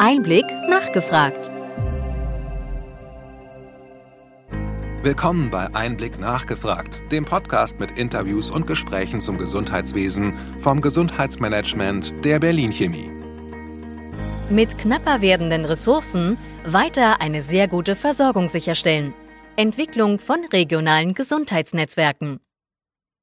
Einblick nachgefragt. Willkommen bei Einblick nachgefragt, dem Podcast mit Interviews und Gesprächen zum Gesundheitswesen vom Gesundheitsmanagement der Berlin Chemie. Mit knapper werdenden Ressourcen weiter eine sehr gute Versorgung sicherstellen. Entwicklung von regionalen Gesundheitsnetzwerken.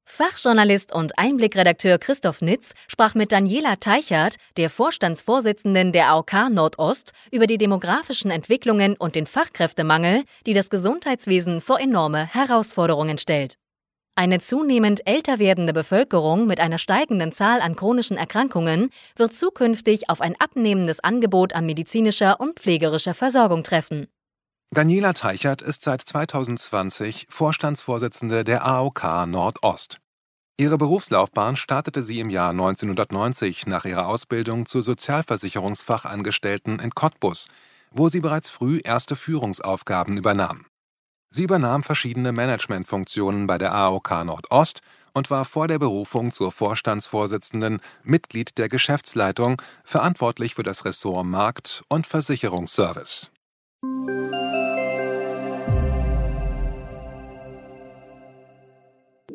Fachjournalist und Einblickredakteur Christoph Nitz sprach mit Daniela Teichert, der Vorstandsvorsitzenden der AOK Nordost, über die demografischen Entwicklungen und den Fachkräftemangel, die das Gesundheitswesen vor enorme Herausforderungen stellt. Eine zunehmend älter werdende Bevölkerung mit einer steigenden Zahl an chronischen Erkrankungen wird zukünftig auf ein abnehmendes Angebot an medizinischer und pflegerischer Versorgung treffen. Daniela Teichert ist seit 2020 Vorstandsvorsitzende der AOK Nordost. Ihre Berufslaufbahn startete sie im Jahr 1990 nach ihrer Ausbildung zur Sozialversicherungsfachangestellten in Cottbus, wo sie bereits früh erste Führungsaufgaben übernahm. Sie übernahm verschiedene Managementfunktionen bei der AOK Nordost und war vor der Berufung zur Vorstandsvorsitzenden Mitglied der Geschäftsleitung, verantwortlich für das Ressort Markt und Versicherungsservice.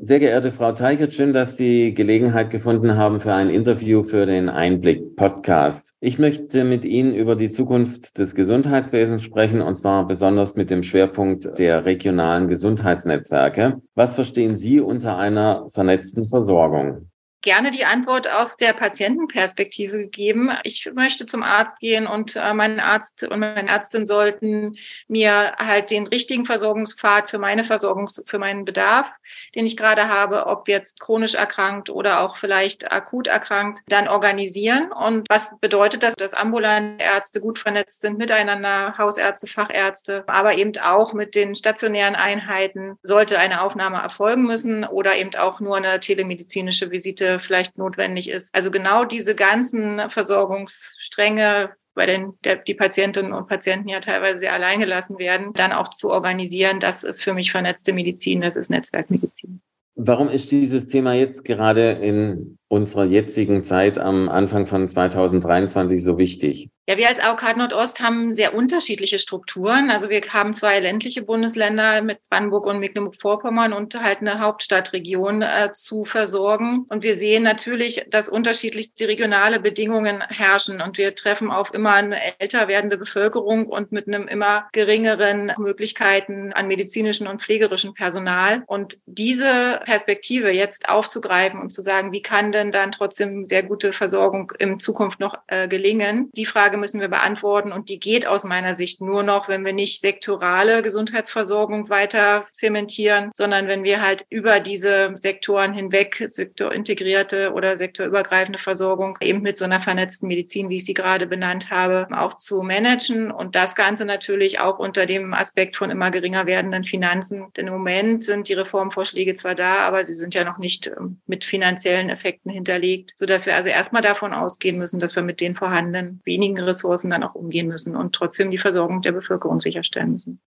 Sehr geehrte Frau Teichert, schön, dass Sie Gelegenheit gefunden haben für ein Interview für den Einblick-Podcast. Ich möchte mit Ihnen über die Zukunft des Gesundheitswesens sprechen, und zwar besonders mit dem Schwerpunkt der regionalen Gesundheitsnetzwerke. Was verstehen Sie unter einer vernetzten Versorgung? Gerne die Antwort aus der Patientenperspektive gegeben. Ich möchte zum Arzt gehen und äh, mein Arzt und meine Ärztin sollten mir halt den richtigen Versorgungspfad für meine Versorgung, für meinen Bedarf, den ich gerade habe, ob jetzt chronisch erkrankt oder auch vielleicht akut erkrankt, dann organisieren. Und was bedeutet das, dass ambulante Ärzte gut vernetzt sind miteinander, Hausärzte, Fachärzte, aber eben auch mit den stationären Einheiten sollte eine Aufnahme erfolgen müssen oder eben auch nur eine telemedizinische Visite vielleicht notwendig ist. Also genau diese ganzen Versorgungsstränge bei den der, die Patientinnen und Patienten ja teilweise sehr allein gelassen werden, dann auch zu organisieren, das ist für mich vernetzte Medizin, das ist Netzwerkmedizin. Warum ist dieses Thema jetzt gerade in unserer jetzigen Zeit am Anfang von 2023 so wichtig? Ja, wir als AOK Nordost haben sehr unterschiedliche Strukturen. Also wir haben zwei ländliche Bundesländer mit Brandenburg und Mecklenburg-Vorpommern und halt eine Hauptstadtregion äh, zu versorgen. Und wir sehen natürlich, dass unterschiedlichste regionale Bedingungen herrschen. Und wir treffen auf immer eine älter werdende Bevölkerung und mit einem immer geringeren Möglichkeiten an medizinischem und pflegerischem Personal. Und diese Perspektive jetzt aufzugreifen und zu sagen, wie kann denn dann trotzdem sehr gute Versorgung in Zukunft noch äh, gelingen? Die Frage Frage müssen wir beantworten und die geht aus meiner Sicht nur noch, wenn wir nicht sektorale Gesundheitsversorgung weiter zementieren, sondern wenn wir halt über diese Sektoren hinweg sektorintegrierte oder sektorübergreifende Versorgung eben mit so einer vernetzten Medizin, wie ich sie gerade benannt habe, auch zu managen und das Ganze natürlich auch unter dem Aspekt von immer geringer werdenden Finanzen. Denn im Moment sind die Reformvorschläge zwar da, aber sie sind ja noch nicht ähm, mit finanziellen Effekten hinterlegt, sodass wir also erstmal davon ausgehen müssen, dass wir mit den vorhandenen wenigen Ressourcen dann auch umgehen müssen und trotzdem die Versorgung der Bevölkerung sicherstellen müssen.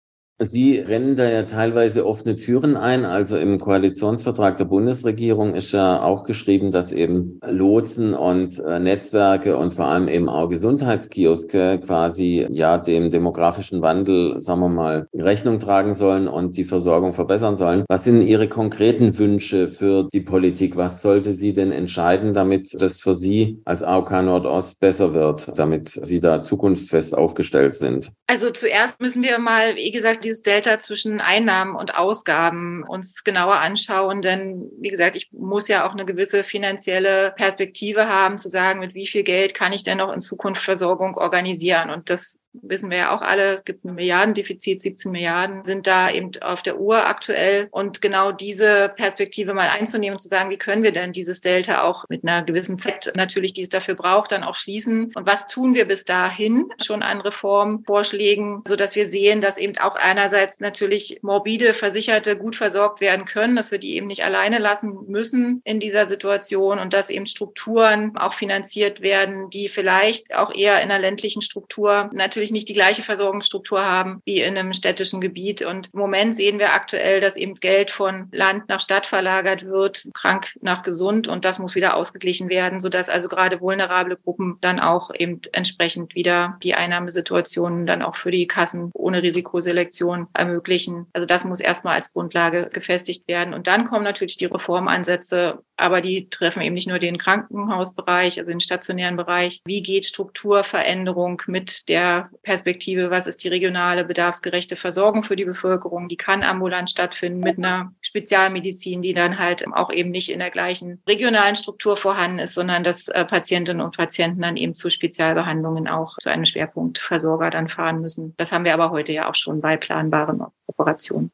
Sie rennen da ja teilweise offene Türen ein. Also im Koalitionsvertrag der Bundesregierung ist ja auch geschrieben, dass eben Lotsen und äh, Netzwerke und vor allem eben auch Gesundheitskioske quasi ja dem demografischen Wandel, sagen wir mal, Rechnung tragen sollen und die Versorgung verbessern sollen. Was sind Ihre konkreten Wünsche für die Politik? Was sollte sie denn entscheiden, damit das für Sie als AOK Nordost besser wird, damit Sie da zukunftsfest aufgestellt sind? Also zuerst müssen wir mal, wie gesagt, dieses Delta zwischen Einnahmen und Ausgaben uns genauer anschauen. Denn wie gesagt, ich muss ja auch eine gewisse finanzielle Perspektive haben, zu sagen, mit wie viel Geld kann ich denn noch in Zukunft Versorgung organisieren. Und das wissen wir ja auch alle, es gibt ein Milliardendefizit, 17 Milliarden sind da eben auf der Uhr aktuell. Und genau diese Perspektive mal einzunehmen und zu sagen, wie können wir denn dieses Delta auch mit einer gewissen Zeit natürlich, die es dafür braucht, dann auch schließen? Und was tun wir bis dahin schon an Reformvorschlägen, so dass wir sehen, dass eben auch einerseits natürlich morbide Versicherte gut versorgt werden können, dass wir die eben nicht alleine lassen müssen in dieser Situation und dass eben Strukturen auch finanziert werden, die vielleicht auch eher in einer ländlichen Struktur natürlich natürlich nicht die gleiche Versorgungsstruktur haben wie in einem städtischen Gebiet. Und im Moment sehen wir aktuell, dass eben Geld von Land nach Stadt verlagert wird, krank nach gesund und das muss wieder ausgeglichen werden, sodass also gerade vulnerable Gruppen dann auch eben entsprechend wieder die Einnahmesituationen dann auch für die Kassen ohne Risikoselektion ermöglichen. Also das muss erstmal als Grundlage gefestigt werden. Und dann kommen natürlich die Reformansätze, aber die treffen eben nicht nur den Krankenhausbereich, also den stationären Bereich. Wie geht Strukturveränderung mit der Perspektive, was ist die regionale bedarfsgerechte Versorgung für die Bevölkerung? Die kann ambulant stattfinden mit einer Spezialmedizin, die dann halt auch eben nicht in der gleichen regionalen Struktur vorhanden ist, sondern dass äh, Patientinnen und Patienten dann eben zu Spezialbehandlungen auch zu einem Schwerpunktversorger dann fahren müssen. Das haben wir aber heute ja auch schon bei planbaren Operationen.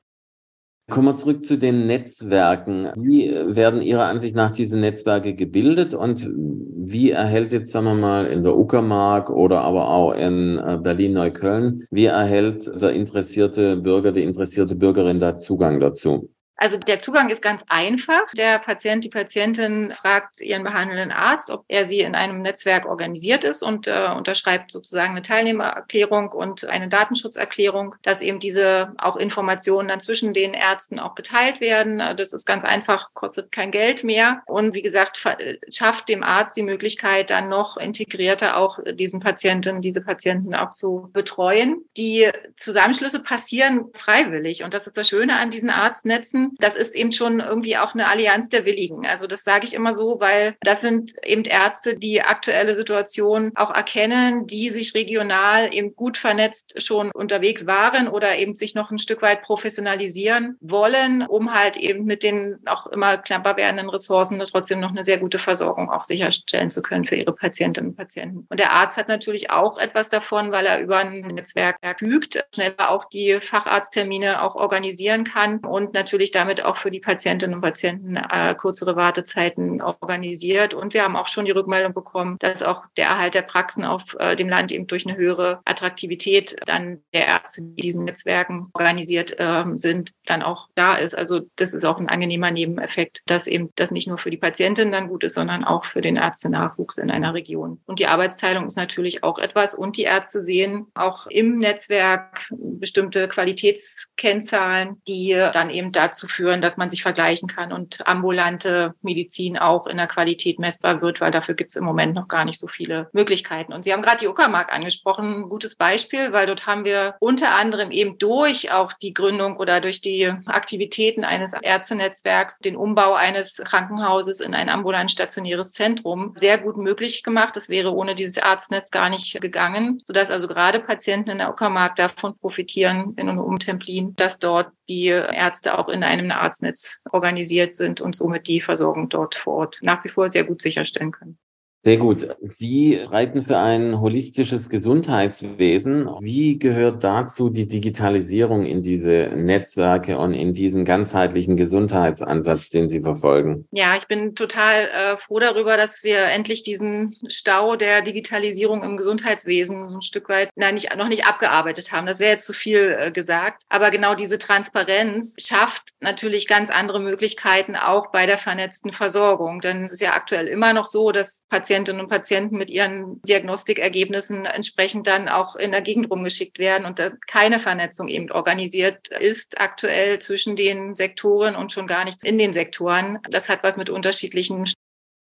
Kommen wir zurück zu den Netzwerken. Wie werden Ihrer Ansicht nach diese Netzwerke gebildet und wie erhält jetzt, sagen wir mal, in der Uckermark oder aber auch in äh, Berlin-Neukölln, wie erhält der interessierte Bürger, die interessierte Bürgerin da Zugang dazu? Also der Zugang ist ganz einfach. Der Patient, die Patientin fragt ihren behandelnden Arzt, ob er sie in einem Netzwerk organisiert ist und äh, unterschreibt sozusagen eine Teilnehmererklärung und eine Datenschutzerklärung, dass eben diese auch Informationen dann zwischen den Ärzten auch geteilt werden. Das ist ganz einfach, kostet kein Geld mehr und wie gesagt schafft dem Arzt die Möglichkeit, dann noch integrierter auch diesen Patienten, diese Patienten auch zu betreuen. Die Zusammenschlüsse passieren freiwillig und das ist das Schöne an diesen Arztnetzen das ist eben schon irgendwie auch eine Allianz der Willigen. Also das sage ich immer so, weil das sind eben Ärzte, die aktuelle Situation auch erkennen, die sich regional eben gut vernetzt schon unterwegs waren oder eben sich noch ein Stück weit professionalisieren wollen, um halt eben mit den auch immer knapper werdenden Ressourcen trotzdem noch eine sehr gute Versorgung auch sicherstellen zu können für ihre Patientinnen und Patienten. Und der Arzt hat natürlich auch etwas davon, weil er über ein Netzwerk verfügt, schneller auch die Facharzttermine auch organisieren kann und natürlich damit auch für die Patientinnen und Patienten äh, kürzere Wartezeiten organisiert. Und wir haben auch schon die Rückmeldung bekommen, dass auch der Erhalt der Praxen auf äh, dem Land eben durch eine höhere Attraktivität dann der Ärzte, die diesen Netzwerken organisiert äh, sind, dann auch da ist. Also das ist auch ein angenehmer Nebeneffekt, dass eben das nicht nur für die Patientin dann gut ist, sondern auch für den Ärztenachwuchs in einer Region. Und die Arbeitsteilung ist natürlich auch etwas. Und die Ärzte sehen auch im Netzwerk bestimmte Qualitätskennzahlen, die dann eben dazu dazu führen, dass man sich vergleichen kann und ambulante Medizin auch in der Qualität messbar wird, weil dafür gibt es im Moment noch gar nicht so viele Möglichkeiten. Und Sie haben gerade die Uckermark angesprochen, ein gutes Beispiel, weil dort haben wir unter anderem eben durch auch die Gründung oder durch die Aktivitäten eines Ärztenetzwerks den Umbau eines Krankenhauses in ein ambulant stationäres Zentrum sehr gut möglich gemacht. Das wäre ohne dieses Arztnetz gar nicht gegangen, sodass also gerade Patienten in der Uckermark davon profitieren, in und um Templin, dass dort die Ärzte auch in einem Arztnetz organisiert sind und somit die Versorgung dort vor Ort nach wie vor sehr gut sicherstellen können. Sehr gut. Sie streiten für ein holistisches Gesundheitswesen. Wie gehört dazu die Digitalisierung in diese Netzwerke und in diesen ganzheitlichen Gesundheitsansatz, den Sie verfolgen? Ja, ich bin total äh, froh darüber, dass wir endlich diesen Stau der Digitalisierung im Gesundheitswesen ein Stück weit na, nicht, noch nicht abgearbeitet haben. Das wäre jetzt zu viel äh, gesagt. Aber genau diese Transparenz schafft natürlich ganz andere Möglichkeiten auch bei der vernetzten Versorgung. Denn es ist ja aktuell immer noch so, dass Patienten Patientinnen und Patienten mit ihren Diagnostikergebnissen entsprechend dann auch in der Gegend rumgeschickt werden und da keine Vernetzung eben organisiert ist aktuell zwischen den Sektoren und schon gar nicht in den Sektoren. Das hat was mit unterschiedlichen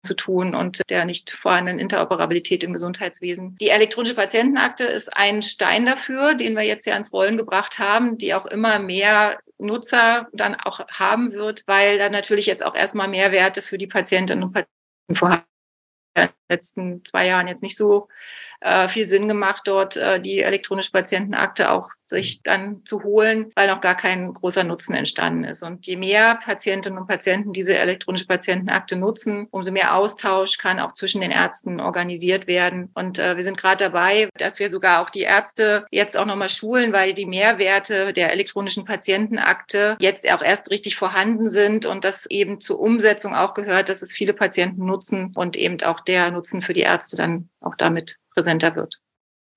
zu tun und der nicht vorhandenen Interoperabilität im Gesundheitswesen. Die elektronische Patientenakte ist ein Stein dafür, den wir jetzt ja ins Rollen gebracht haben, die auch immer mehr Nutzer dann auch haben wird, weil da natürlich jetzt auch erstmal Mehrwerte für die Patientinnen und Patienten vorhanden letzten zwei Jahren jetzt nicht so äh, viel Sinn gemacht, dort äh, die elektronische Patientenakte auch sich dann zu holen, weil noch gar kein großer Nutzen entstanden ist. Und je mehr Patientinnen und Patienten diese elektronische Patientenakte nutzen, umso mehr Austausch kann auch zwischen den Ärzten organisiert werden. Und äh, wir sind gerade dabei, dass wir sogar auch die Ärzte jetzt auch nochmal schulen, weil die Mehrwerte der elektronischen Patientenakte jetzt auch erst richtig vorhanden sind und das eben zur Umsetzung auch gehört, dass es viele Patienten nutzen und eben auch der Nutzen für die Ärzte dann auch damit präsenter wird.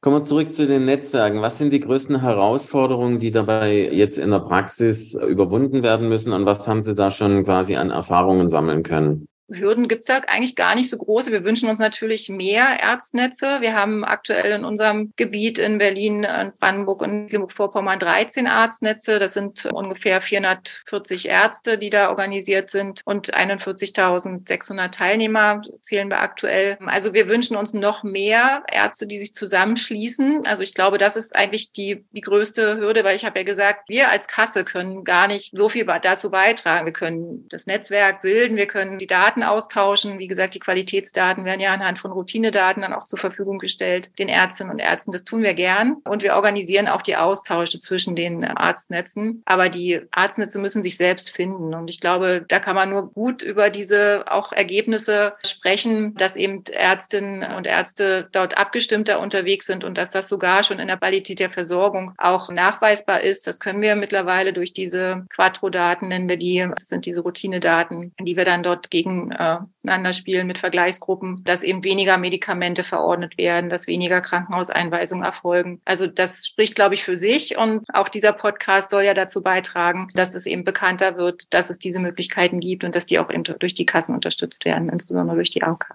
Kommen wir zurück zu den Netzwerken. Was sind die größten Herausforderungen, die dabei jetzt in der Praxis überwunden werden müssen und was haben Sie da schon quasi an Erfahrungen sammeln können? Hürden gibt es ja eigentlich gar nicht so große. Wir wünschen uns natürlich mehr Ärztnetze. Wir haben aktuell in unserem Gebiet in Berlin, in Brandenburg und Mecklenburg-Vorpommern 13 Arztnetze. Das sind ungefähr 440 Ärzte, die da organisiert sind und 41.600 Teilnehmer zählen wir aktuell. Also wir wünschen uns noch mehr Ärzte, die sich zusammenschließen. Also ich glaube, das ist eigentlich die, die größte Hürde, weil ich habe ja gesagt, wir als Kasse können gar nicht so viel dazu beitragen. Wir können das Netzwerk bilden, wir können die Daten austauschen. Wie gesagt, die Qualitätsdaten werden ja anhand von Routinedaten dann auch zur Verfügung gestellt, den Ärztinnen und Ärzten. Das tun wir gern. Und wir organisieren auch die Austausche zwischen den Arztnetzen. Aber die Arztnetze müssen sich selbst finden. Und ich glaube, da kann man nur gut über diese auch Ergebnisse sprechen, dass eben Ärztinnen und Ärzte dort abgestimmter unterwegs sind und dass das sogar schon in der Qualität der Versorgung auch nachweisbar ist. Das können wir mittlerweile durch diese Quattro-Daten, nennen wir die, das sind diese Routinedaten, die wir dann dort gegeneinander spielen mit Vergleichsgruppen, dass eben weniger Medikamente verordnet werden, dass weniger Krankenhauseinweisungen erfolgen. Also das spricht, glaube ich, für sich. Und auch dieser Podcast soll ja dazu beitragen, dass es eben bekannter wird, dass es diese Möglichkeiten gibt und dass die auch eben durch die Kassen unterstützt werden, insbesondere durch die AOK.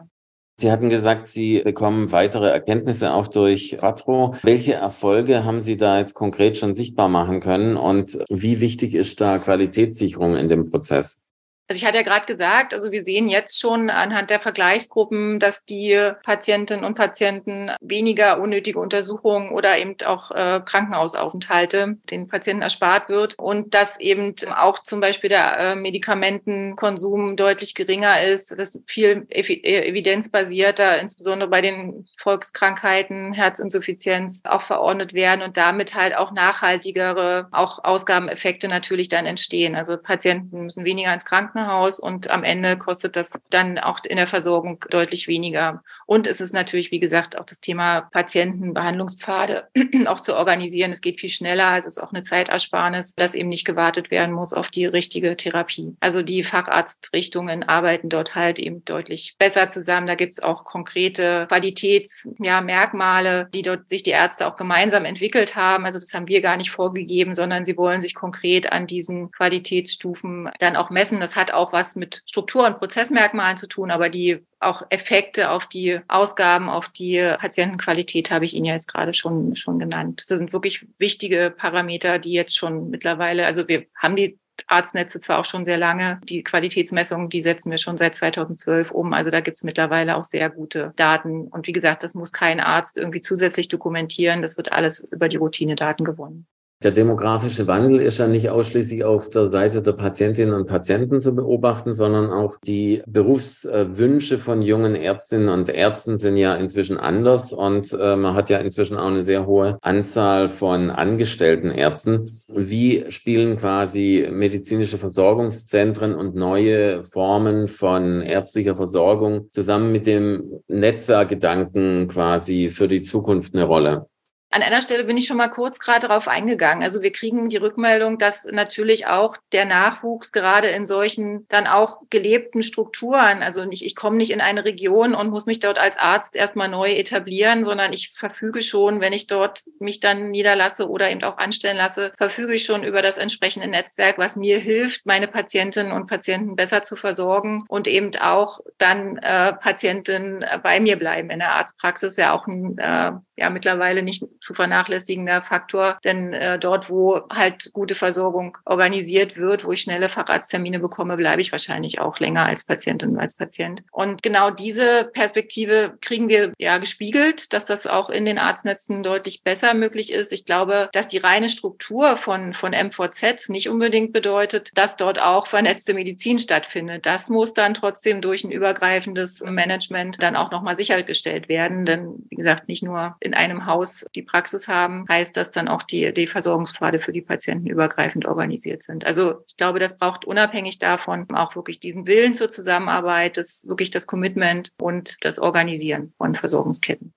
Sie hatten gesagt, Sie bekommen weitere Erkenntnisse auch durch Quattro. Welche Erfolge haben Sie da jetzt konkret schon sichtbar machen können und wie wichtig ist da Qualitätssicherung in dem Prozess? Also ich hatte ja gerade gesagt, also wir sehen jetzt schon anhand der Vergleichsgruppen, dass die Patientinnen und Patienten weniger unnötige Untersuchungen oder eben auch äh, Krankenhausaufenthalte den Patienten erspart wird und dass eben auch zum Beispiel der äh, Medikamentenkonsum deutlich geringer ist, dass viel ev evidenzbasierter, insbesondere bei den Volkskrankheiten, Herzinsuffizienz auch verordnet werden und damit halt auch nachhaltigere, auch Ausgabeneffekte natürlich dann entstehen. Also Patienten müssen weniger ins Krankenhaus Krankenhaus und am Ende kostet das dann auch in der Versorgung deutlich weniger. Und es ist natürlich, wie gesagt, auch das Thema Patientenbehandlungspfade auch zu organisieren. Es geht viel schneller. Es ist auch eine Zeitersparnis, dass eben nicht gewartet werden muss auf die richtige Therapie. Also die Facharztrichtungen arbeiten dort halt eben deutlich besser zusammen. Da gibt es auch konkrete Qualitätsmerkmale, ja, die dort sich die Ärzte auch gemeinsam entwickelt haben. Also das haben wir gar nicht vorgegeben, sondern sie wollen sich konkret an diesen Qualitätsstufen dann auch messen. Das hat auch was mit Struktur- und Prozessmerkmalen zu tun, aber die auch Effekte auf die Ausgaben, auf die Patientenqualität habe ich Ihnen ja jetzt gerade schon, schon genannt. Das sind wirklich wichtige Parameter, die jetzt schon mittlerweile, also wir haben die Arztnetze zwar auch schon sehr lange. Die Qualitätsmessungen, die setzen wir schon seit 2012 um. Also da gibt es mittlerweile auch sehr gute Daten. Und wie gesagt, das muss kein Arzt irgendwie zusätzlich dokumentieren. Das wird alles über die Routinedaten gewonnen. Der demografische Wandel ist ja nicht ausschließlich auf der Seite der Patientinnen und Patienten zu beobachten, sondern auch die Berufswünsche von jungen Ärztinnen und Ärzten sind ja inzwischen anders und äh, man hat ja inzwischen auch eine sehr hohe Anzahl von angestellten Ärzten. Wie spielen quasi medizinische Versorgungszentren und neue Formen von ärztlicher Versorgung zusammen mit dem Netzwerkgedanken quasi für die Zukunft eine Rolle? An einer Stelle bin ich schon mal kurz gerade darauf eingegangen. Also wir kriegen die Rückmeldung, dass natürlich auch der Nachwuchs gerade in solchen dann auch gelebten Strukturen, also nicht, ich komme nicht in eine Region und muss mich dort als Arzt erstmal neu etablieren, sondern ich verfüge schon, wenn ich dort mich dann niederlasse oder eben auch anstellen lasse, verfüge ich schon über das entsprechende Netzwerk, was mir hilft, meine Patientinnen und Patienten besser zu versorgen und eben auch dann äh, Patienten bei mir bleiben in der Arztpraxis, ja auch ein äh, ja mittlerweile nicht zu vernachlässigender Faktor, denn äh, dort, wo halt gute Versorgung organisiert wird, wo ich schnelle Facharzttermine bekomme, bleibe ich wahrscheinlich auch länger als Patientin und als Patient. Und genau diese Perspektive kriegen wir ja gespiegelt, dass das auch in den Arztnetzen deutlich besser möglich ist. Ich glaube, dass die reine Struktur von, von MVZs nicht unbedingt bedeutet, dass dort auch vernetzte Medizin stattfindet. Das muss dann trotzdem durch ein übergreifendes Management dann auch nochmal sichergestellt werden. Denn, wie gesagt, nicht nur in einem Haus die Praxis haben, heißt, dass dann auch die, die Versorgungspfade für die Patienten übergreifend organisiert sind. Also ich glaube, das braucht unabhängig davon auch wirklich diesen Willen zur Zusammenarbeit, das wirklich das Commitment und das Organisieren von Versorgungsketten.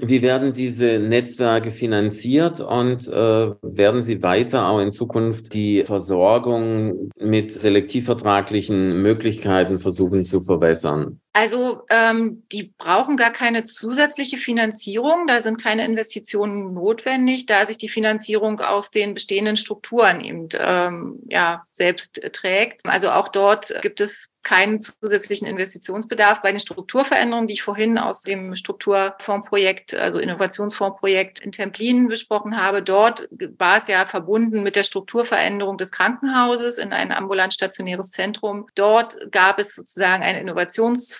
Wie werden diese Netzwerke finanziert und äh, werden Sie weiter auch in Zukunft die Versorgung mit selektivvertraglichen Möglichkeiten versuchen zu verbessern? Also ähm, die brauchen gar keine zusätzliche Finanzierung, da sind keine Investitionen notwendig, da sich die Finanzierung aus den bestehenden Strukturen eben ähm, ja selbst trägt. Also auch dort gibt es keinen zusätzlichen Investitionsbedarf. Bei den Strukturveränderungen, die ich vorhin aus dem Strukturfondsprojekt, also Innovationsfondsprojekt in Templin besprochen habe, dort war es ja verbunden mit der Strukturveränderung des Krankenhauses in ein ambulant stationäres Zentrum. Dort gab es sozusagen ein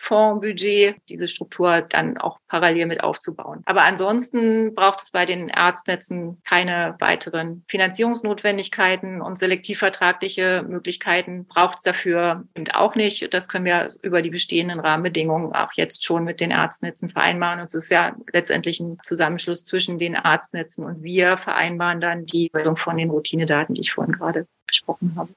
Innovationsfondsbudget, diese Struktur dann auch parallel mit aufzubauen. Aber ansonsten braucht es bei den Arztnetzen keine weiteren Finanzierungsnotwendigkeiten und selektivvertragliche Möglichkeiten braucht es dafür eben auch nicht das können wir über die bestehenden Rahmenbedingungen auch jetzt schon mit den Arztnetzen vereinbaren. Und es ist ja letztendlich ein Zusammenschluss zwischen den Arztnetzen und wir vereinbaren dann die Meldung von den Routinedaten, die ich vorhin gerade besprochen habe.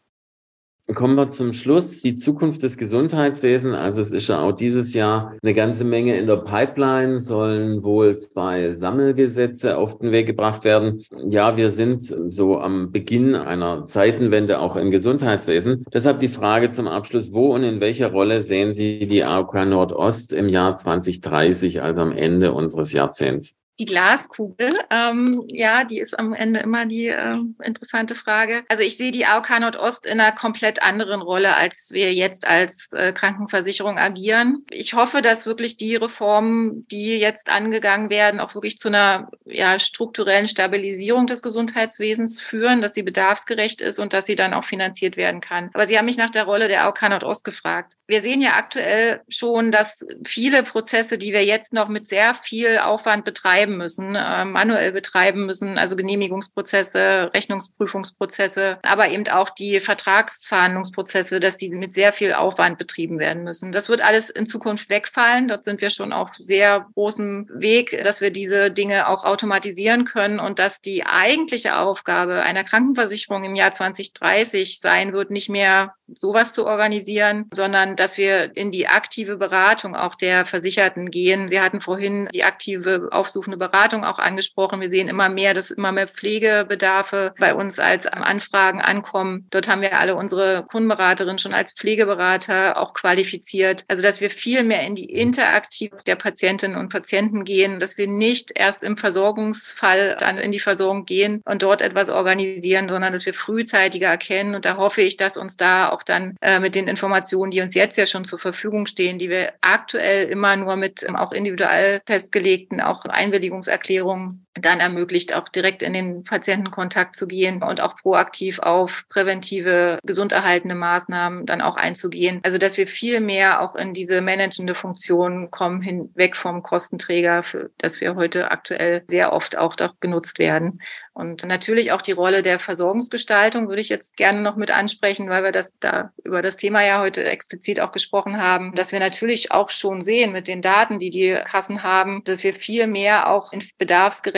Kommen wir zum Schluss. Die Zukunft des Gesundheitswesens. Also es ist ja auch dieses Jahr eine ganze Menge in der Pipeline, sollen wohl zwei Sammelgesetze auf den Weg gebracht werden. Ja, wir sind so am Beginn einer Zeitenwende auch im Gesundheitswesen. Deshalb die Frage zum Abschluss, wo und in welcher Rolle sehen Sie die AOK Nordost im Jahr 2030, also am Ende unseres Jahrzehnts? Die Glaskugel, ähm, ja, die ist am Ende immer die äh, interessante Frage. Also ich sehe die AOK Nordost in einer komplett anderen Rolle, als wir jetzt als äh, Krankenversicherung agieren. Ich hoffe, dass wirklich die Reformen, die jetzt angegangen werden, auch wirklich zu einer ja, strukturellen Stabilisierung des Gesundheitswesens führen, dass sie bedarfsgerecht ist und dass sie dann auch finanziert werden kann. Aber Sie haben mich nach der Rolle der AOK Nordost gefragt. Wir sehen ja aktuell schon, dass viele Prozesse, die wir jetzt noch mit sehr viel Aufwand betreiben, betreiben müssen, äh, manuell betreiben müssen, also Genehmigungsprozesse, Rechnungsprüfungsprozesse, aber eben auch die Vertragsverhandlungsprozesse, dass die mit sehr viel Aufwand betrieben werden müssen. Das wird alles in Zukunft wegfallen. Dort sind wir schon auf sehr großem Weg, dass wir diese Dinge auch automatisieren können und dass die eigentliche Aufgabe einer Krankenversicherung im Jahr 2030 sein wird, nicht mehr sowas zu organisieren, sondern dass wir in die aktive Beratung auch der Versicherten gehen. Sie hatten vorhin die aktive aufsuchende Beratung auch angesprochen. Wir sehen immer mehr, dass immer mehr Pflegebedarfe bei uns als Anfragen ankommen. Dort haben wir alle unsere Kundenberaterinnen schon als Pflegeberater auch qualifiziert. Also, dass wir viel mehr in die Interaktive der Patientinnen und Patienten gehen, dass wir nicht erst im Versorgungsfall dann in die Versorgung gehen und dort etwas organisieren, sondern dass wir frühzeitiger erkennen. Und da hoffe ich, dass uns da auch dann äh, mit den Informationen, die uns jetzt ja schon zur Verfügung stehen, die wir aktuell immer nur mit ähm, auch individuell festgelegten, auch Einwilligungserklärungen dann ermöglicht, auch direkt in den Patientenkontakt zu gehen und auch proaktiv auf präventive, gesunderhaltende Maßnahmen dann auch einzugehen. Also, dass wir viel mehr auch in diese managende Funktion kommen, hinweg vom Kostenträger, für das wir heute aktuell sehr oft auch genutzt werden. Und natürlich auch die Rolle der Versorgungsgestaltung würde ich jetzt gerne noch mit ansprechen, weil wir das da über das Thema ja heute explizit auch gesprochen haben, dass wir natürlich auch schon sehen mit den Daten, die die Kassen haben, dass wir viel mehr auch in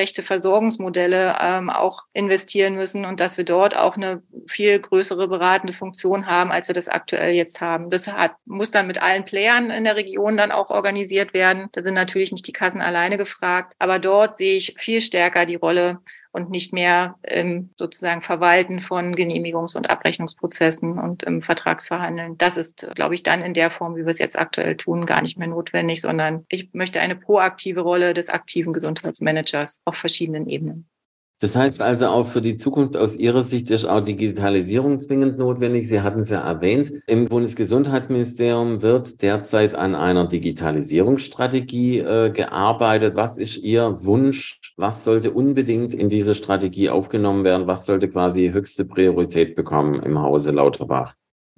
bedarfsgerechte Versorgungsmodelle ähm, auch investieren müssen und dass wir dort auch eine viel größere beratende Funktion haben, als wir das aktuell jetzt haben. Das hat, muss dann mit allen Playern in der Region dann auch organisiert werden. Da sind natürlich nicht die Kassen alleine gefragt, aber dort sehe ich viel stärker die Rolle und nicht mehr im sozusagen Verwalten von Genehmigungs- und Abrechnungsprozessen und im Vertragsverhandeln. Das ist, glaube ich, dann in der Form, wie wir es jetzt aktuell tun, gar nicht mehr notwendig, sondern ich möchte eine proaktive Rolle des aktiven Gesundheitsmanagers auf verschiedenen Ebenen. Das heißt also auch für die Zukunft aus Ihrer Sicht ist auch Digitalisierung zwingend notwendig. Sie hatten es ja erwähnt. Im Bundesgesundheitsministerium wird derzeit an einer Digitalisierungsstrategie äh, gearbeitet. Was ist Ihr Wunsch? Was sollte unbedingt in diese Strategie aufgenommen werden? Was sollte quasi höchste Priorität bekommen im Hause Lauterbach?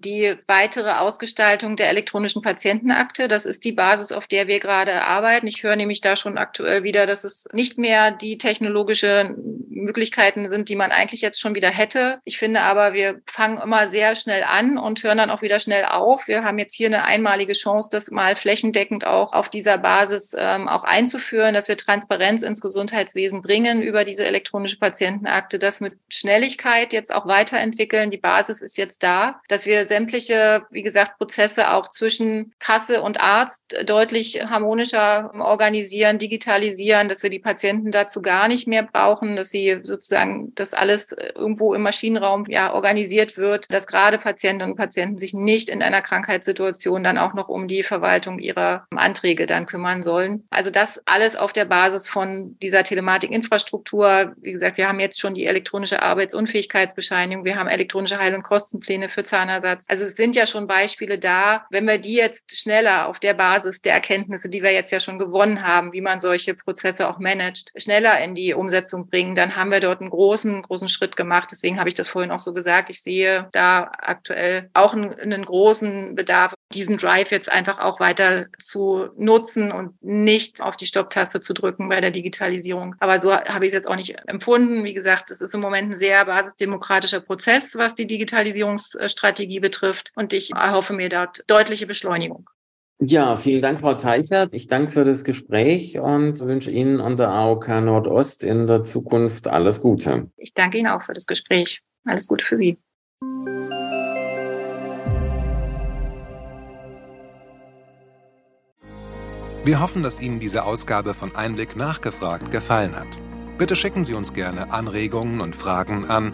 Die weitere Ausgestaltung der elektronischen Patientenakte. Das ist die Basis, auf der wir gerade arbeiten. Ich höre nämlich da schon aktuell wieder, dass es nicht mehr die technologischen Möglichkeiten sind, die man eigentlich jetzt schon wieder hätte. Ich finde aber, wir fangen immer sehr schnell an und hören dann auch wieder schnell auf. Wir haben jetzt hier eine einmalige Chance, das mal flächendeckend auch auf dieser Basis ähm, auch einzuführen, dass wir Transparenz ins Gesundheitswesen bringen über diese elektronische Patientenakte, das mit Schnelligkeit jetzt auch weiterentwickeln. Die Basis ist jetzt da, dass wir sämtliche, wie gesagt, Prozesse auch zwischen Kasse und Arzt deutlich harmonischer organisieren, digitalisieren, dass wir die Patienten dazu gar nicht mehr brauchen, dass sie sozusagen das alles irgendwo im Maschinenraum ja organisiert wird, dass gerade Patientinnen und Patienten sich nicht in einer Krankheitssituation dann auch noch um die Verwaltung ihrer Anträge dann kümmern sollen. Also das alles auf der Basis von dieser Telematikinfrastruktur. Wie gesagt, wir haben jetzt schon die elektronische Arbeitsunfähigkeitsbescheinigung, wir haben elektronische Heil- und Kostenpläne für Zahnersatz. Also es sind ja schon Beispiele da. Wenn wir die jetzt schneller auf der Basis der Erkenntnisse, die wir jetzt ja schon gewonnen haben, wie man solche Prozesse auch managt, schneller in die Umsetzung bringen, dann haben wir dort einen großen, großen Schritt gemacht. Deswegen habe ich das vorhin auch so gesagt. Ich sehe da aktuell auch einen, einen großen Bedarf, diesen Drive jetzt einfach auch weiter zu nutzen und nicht auf die Stopptaste zu drücken bei der Digitalisierung. Aber so habe ich es jetzt auch nicht empfunden. Wie gesagt, es ist im Moment ein sehr basisdemokratischer Prozess, was die Digitalisierungsstrategie betrifft. Und ich erhoffe mir dort deutliche Beschleunigung. Ja, vielen Dank, Frau Teichert. Ich danke für das Gespräch und wünsche Ihnen und der AOK Nordost in der Zukunft alles Gute. Ich danke Ihnen auch für das Gespräch. Alles Gute für Sie. Wir hoffen, dass Ihnen diese Ausgabe von Einblick nachgefragt gefallen hat. Bitte schicken Sie uns gerne Anregungen und Fragen an